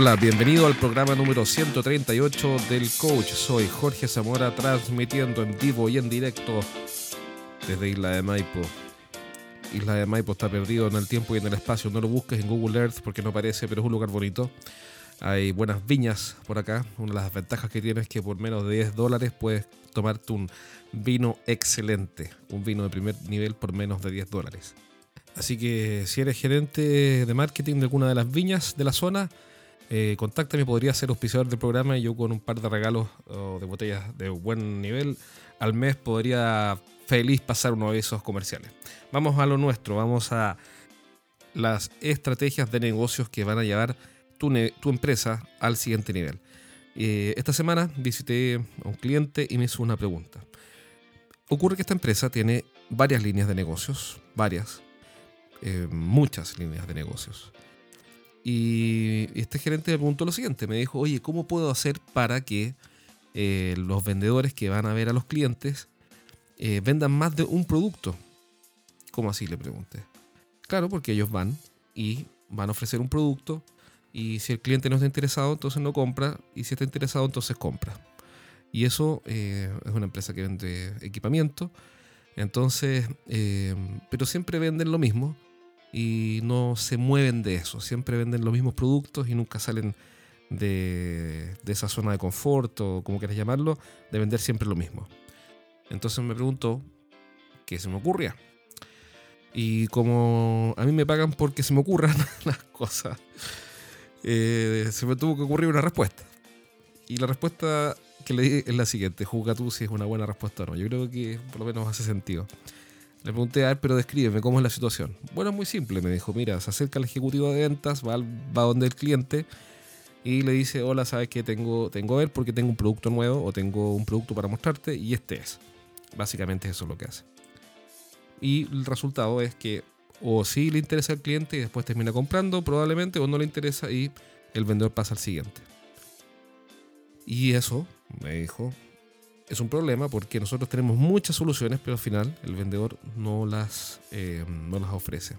Hola, bienvenido al programa número 138 del Coach. Soy Jorge Zamora transmitiendo en vivo y en directo desde Isla de Maipo. Isla de Maipo está perdido en el tiempo y en el espacio. No lo busques en Google Earth porque no parece, pero es un lugar bonito. Hay buenas viñas por acá. Una de las ventajas que tienes es que por menos de 10 dólares puedes tomarte un vino excelente. Un vino de primer nivel por menos de 10 dólares. Así que si eres gerente de marketing de alguna de las viñas de la zona, eh, contáctame, podría ser auspiciador del programa y yo con un par de regalos de botellas de buen nivel al mes podría feliz pasar uno de esos comerciales. Vamos a lo nuestro, vamos a las estrategias de negocios que van a llevar tu, empresa al siguiente nivel. Eh, esta semana visité a un cliente y me hizo una pregunta. Ocurre que esta empresa tiene varias líneas de negocios, varias, eh, muchas líneas de negocios. Y este gerente me preguntó lo siguiente, me dijo, oye, ¿cómo puedo hacer para que eh, los vendedores que van a ver a los clientes eh, vendan más de un producto? ¿Cómo así? Le pregunté. Claro, porque ellos van y van a ofrecer un producto y si el cliente no está interesado, entonces no compra y si está interesado, entonces compra. Y eso eh, es una empresa que vende equipamiento. Entonces, pero siempre venden lo mismo y no se mueven de eso. Siempre venden los mismos productos y nunca salen de, esa zona de confort o como quieras llamarlo, de vender siempre lo mismo. Entonces me preguntó qué se me ocurría. Y como a mí me pagan porque se me ocurran las cosas, eh, se me tuvo que ocurrir una respuesta. Y la respuesta que le di es la siguiente: juzga tú si es una buena respuesta o no. Yo creo que por lo menos hace sentido. Le pregunté, a ver, pero descríbeme cómo es la situación. Bueno, muy simple, me dijo. Mira, se acerca el ejecutivo de ventas, va, va donde el cliente y le dice, hola, sabes que tengo, tengo porque tengo un producto nuevo o tengo un producto para mostrarte y este es. Básicamente eso es lo que hace. Y el resultado es que o sí le interesa al cliente y después termina comprando probablemente o no le interesa y el vendedor pasa al siguiente. Y eso, me dijo, es un problema porque nosotros tenemos muchas soluciones, pero al final el vendedor no las, eh, no las ofrece.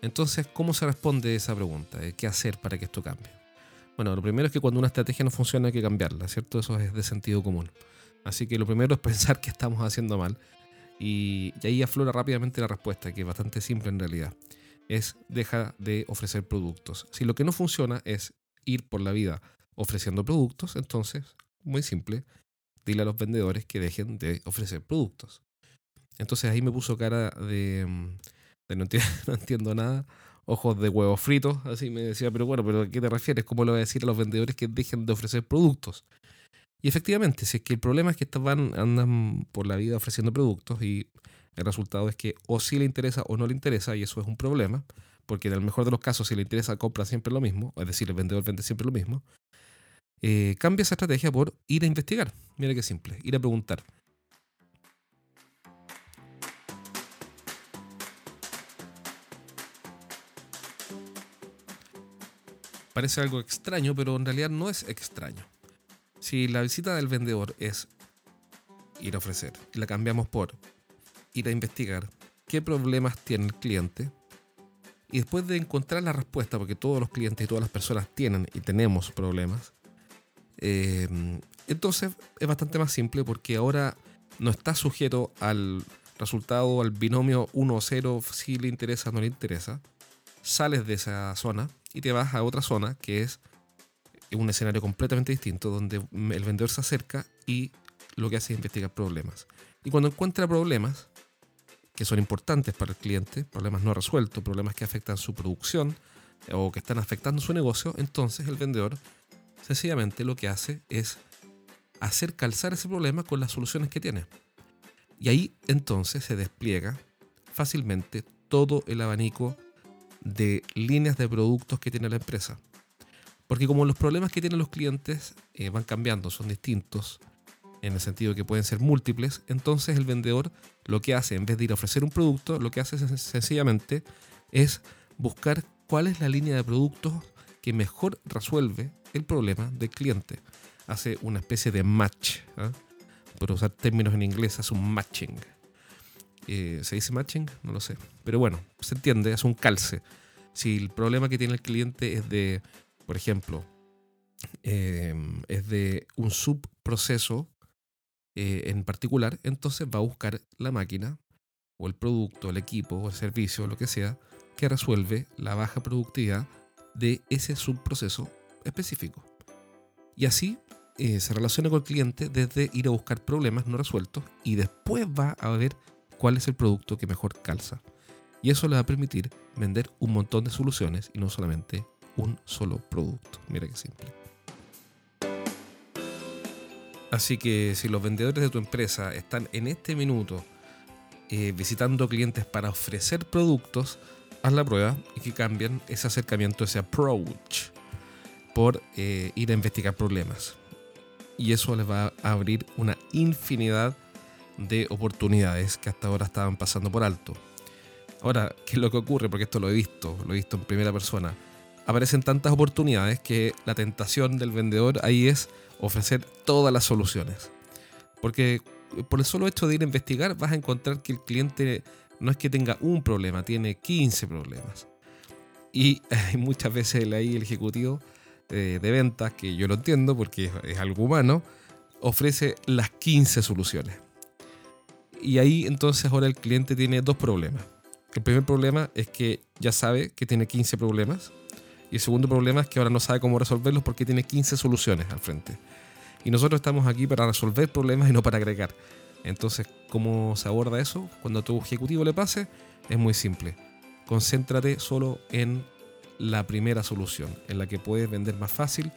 Entonces, ¿cómo se responde esa pregunta? ¿Qué hacer para que esto cambie? Bueno, lo primero es que cuando una estrategia no funciona hay que cambiarla, ¿cierto? Eso es de sentido común. Así que lo primero es pensar que estamos haciendo mal. Y, y ahí aflora rápidamente la respuesta, que es bastante simple en realidad. Es deja de ofrecer productos. Si lo que no funciona es ir por la vida ofreciendo productos, entonces muy simple, dile a los vendedores que dejen de ofrecer productos. Entonces ahí me puso cara de, mm, no, entiendo, nada, ojos de huevos fritos, así me decía, pero bueno, pero ¿a qué te refieres? ¿Cómo le voy a decir a los vendedores que dejen de ofrecer productos? Y efectivamente, si es que el problema es que van, andan por la vida ofreciendo productos y el resultado es que o sí le interesa o no le interesa, y eso es un problema, porque en el mejor de los casos, si le interesa, compra siempre lo mismo, es decir, el vendedor vende siempre lo mismo, eh, cambia esa estrategia por ir a investigar. Mira qué simple, ir a preguntar. Parece algo extraño, pero en realidad no es extraño. Si la visita del vendedor es ir a ofrecer la cambiamos por ir a investigar qué problemas tiene el cliente, y después de encontrar la respuesta, porque todos los clientes y todas las personas tienen y tenemos problemas, Em, entonces es bastante más simple porque ahora no está sujeto al resultado, al binomio 1-0, si le interesa o no le interesa. Sales de esa zona y te vas a otra zona que es un escenario completamente distinto donde el vendedor se acerca y lo que hace es investigar problemas. Y cuando encuentra problemas que son importantes para el cliente, problemas no resueltos, problemas que afectan su producción o que están afectando su negocio, entonces el vendedor sencillamente lo que hace es hacer calzar ese problema con las soluciones que tiene. Y ahí entonces se despliega fácilmente todo el abanico de líneas de productos que tiene la empresa. Porque como los problemas que tienen los clientes eh, van cambiando, son distintos, en el sentido que pueden ser múltiples, entonces el vendedor lo que hace, en vez de ir a ofrecer un producto, lo que hace sencillamente es buscar cuál es la línea de productos que mejor resuelve el problema del cliente. Hace una especie de match. ¿ah? Por usar términos en inglés, hace un matching. Eh, ¿Se dice matching? No lo sé. Pero bueno, se entiende, es un calce. Si el problema que tiene el cliente es de, por ejemplo, em, es de un subproceso eh, en particular, entonces va a buscar la máquina o el producto, el equipo o el servicio, lo que sea, que resuelve la baja productividad de ese subproceso específico. Y así eh, se relaciona con el cliente desde ir a buscar problemas no resueltos y después va a ver cuál es el producto que mejor calza. Y eso le va a permitir vender un montón de soluciones y no solamente un solo producto. Mira qué simple. Así que si los vendedores de tu empresa están en este minuto eh, visitando clientes para ofrecer productos, haz la prueba y que cambien ese acercamiento, ese approach, por eh, ir a investigar problemas. Y eso les va a abrir una infinidad de oportunidades que hasta ahora estaban pasando por alto. Ahora, ¿qué es lo que ocurre? Porque esto lo he visto, lo he visto en primera persona. Aparecen tantas oportunidades que la tentación del vendedor ahí es ofrecer todas las soluciones. Porque por el solo hecho de ir a investigar vas a encontrar que el cliente no es que tenga un problema, tiene 15 problemas. Y muchas veces ahí el ejecutivo eh, de ventas, que yo lo entiendo porque es algo humano, ofrece las 15 soluciones. Y ahí entonces ahora el cliente tiene dos problemas. El primer problema es que ya sabe que tiene 15 problemas. Y el segundo problema es que ahora no sabe cómo resolverlos porque tiene 15 soluciones al frente. Y nosotros estamos aquí para resolver problemas y no para agregar. Entonces, ¿cómo se aborda eso? Cuando a tu ejecutivo le pase, es muy simple. Concéntrate solo en la primera solución, en la que puedes vender más fácil.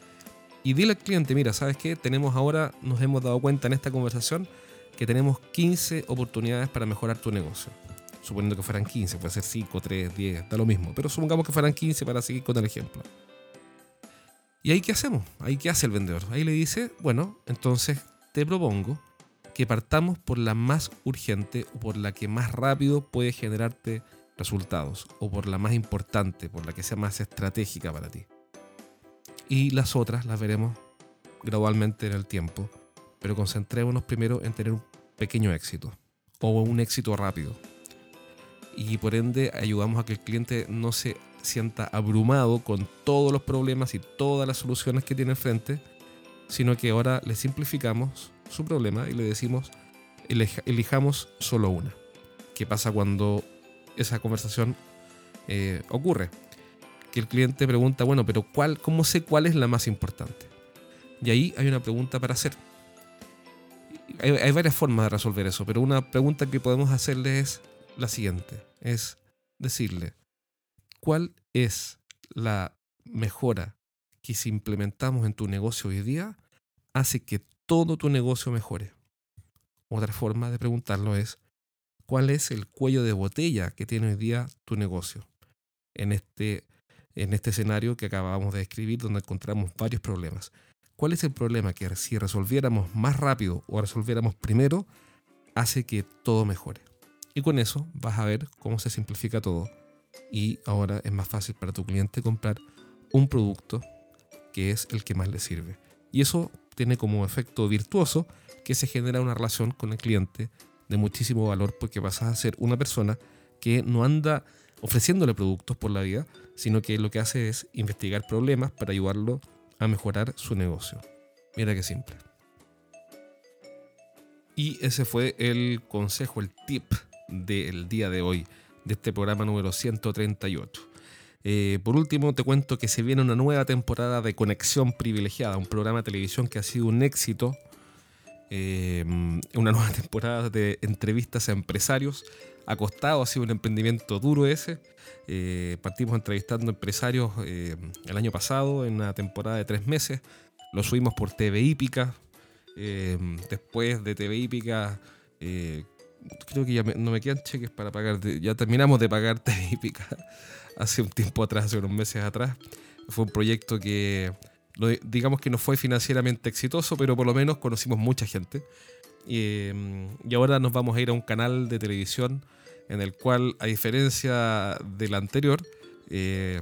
Y dile al cliente, mira, ¿sabes qué? Tenemos ahora, nos hemos dado cuenta en esta conversación que tenemos 15 oportunidades para mejorar tu negocio. Suponiendo que fueran 15, puede ser 5, 3, 10, da lo mismo. Pero supongamos que fueran 15 para seguir con el ejemplo. ¿Y ahí qué hacemos? Ahí qué hace el vendedor. Ahí le dice, bueno, entonces te propongo que partamos por la más urgente o por la que más rápido puede generarte resultados o por la más importante, por la que sea más estratégica para ti. Y las otras las veremos gradualmente en el tiempo, pero concentrémonos primero en tener un pequeño éxito o un éxito rápido. Y por ende ayudamos a que el cliente no se sienta abrumado con todos los problemas y todas las soluciones que tiene enfrente, sino que ahora le simplificamos su problema y le decimos, elijamos solo una. ¿Qué pasa cuando esa conversación eh, ocurre? Que el cliente pregunta, bueno, pero cuál, ¿cómo sé cuál es la más importante? Y ahí hay una pregunta para hacer. Hay, varias formas de resolver eso, pero una pregunta que podemos hacerle es la siguiente. Es decirle, ¿cuál es la mejora que si implementamos en tu negocio hoy día hace que todo tu negocio mejore? Otra forma de preguntarlo es, ¿cuál es el cuello de botella que tiene hoy día tu negocio? En este, en este escenario que acabamos de describir, donde encontramos varios problemas. ¿Cuál es el problema que si resolviéramos más rápido o resolviéramos primero, hace que todo mejore? Y con eso vas a ver cómo se simplifica todo. Y ahora es más fácil para tu cliente comprar un producto que es el que más le sirve. Y eso tiene como efecto virtuoso que se genera una relación con el cliente de muchísimo valor porque vas a ser una persona que no anda ofreciéndole productos por la vida, sino que lo que hace es investigar problemas para ayudarlo a mejorar su negocio. Mira qué simple. Y ese fue el consejo, el tip del día de hoy, de este programa número 138. Eh, por último, te cuento que se viene una nueva temporada de Conexión Privilegiada, un programa de televisión que ha sido un éxito. Eh, una nueva temporada de entrevistas a empresarios. Acostado, ha sido un emprendimiento duro ese. Eh, partimos entrevistando empresarios el año pasado en una temporada de tres meses. Lo subimos por TV Hípica. después de TV Hípica creo que ya no me quedan cheques para pagar. Ya terminamos de pagar Típica hace un tiempo atrás, hace unos meses atrás. Fue un proyecto que, digamos que no fue financieramente exitoso, pero por lo menos conocimos mucha gente. Y, y ahora nos vamos a ir a un canal de televisión en el cual, a diferencia del anterior, eh,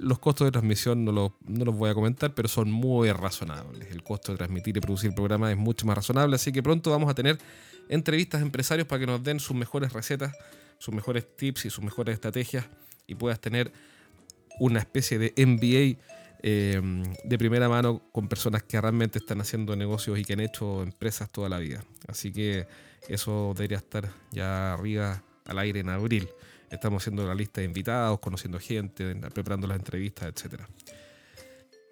los costos de transmisión no, no, los voy a comentar, pero son muy razonables. El costo de transmitir y producir el programa es mucho más razonable, así que pronto vamos a tener entrevistas a empresarios para que nos den sus mejores recetas, sus mejores tips y sus mejores estrategias y puedas tener una especie de MBA em, de primera mano con personas que realmente están haciendo negocios y que han hecho empresas toda la vida. Así que eso debería estar ya arriba al aire en abril. Estamos haciendo la lista de invitados, conociendo gente, preparando las entrevistas, etc.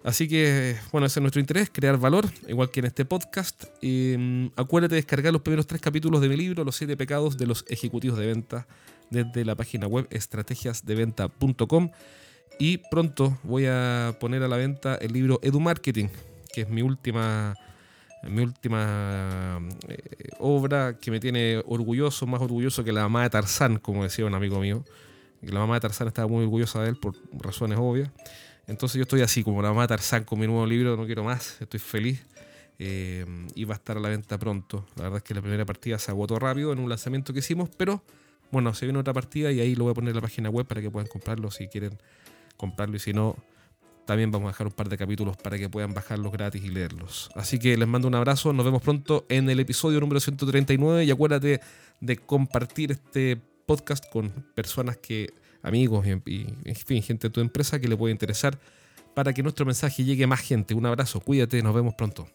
Así que, bueno, ese es nuestro interés, crear valor, igual que en este podcast. Mm, acuérdate de descargar los primeros tres capítulos de mi libro, Los siete pecados de los ejecutivos de venta, desde la página web estrategiasdeventa.com. Y pronto voy a poner a la venta el libro Edu Marketing, que es mi última, mi última eh, obra que me tiene orgulloso, más orgulloso que la mamá de Tarzán, como decía un amigo mío. La mamá de Tarzán estaba muy orgullosa de él por razones obvias. Entonces yo estoy así, como la mamá de Tarzán con mi nuevo libro, no quiero más, estoy feliz. Eh, y va a estar a la venta pronto. La verdad es que la primera partida se agotó rápido en un lanzamiento que hicimos, pero bueno, se viene otra partida y ahí lo voy a poner en la página web para que puedan comprarlo si quieren comprarlo y si no, también vamos a dejar un par de capítulos para que puedan bajarlos gratis y leerlos. Así que les mando un abrazo, nos vemos pronto en el episodio número 139 y acuérdate de compartir este podcast con personas que, amigos y, en fin, gente de tu empresa que le puede interesar para que nuestro mensaje llegue a más gente. Un abrazo, cuídate, nos vemos pronto.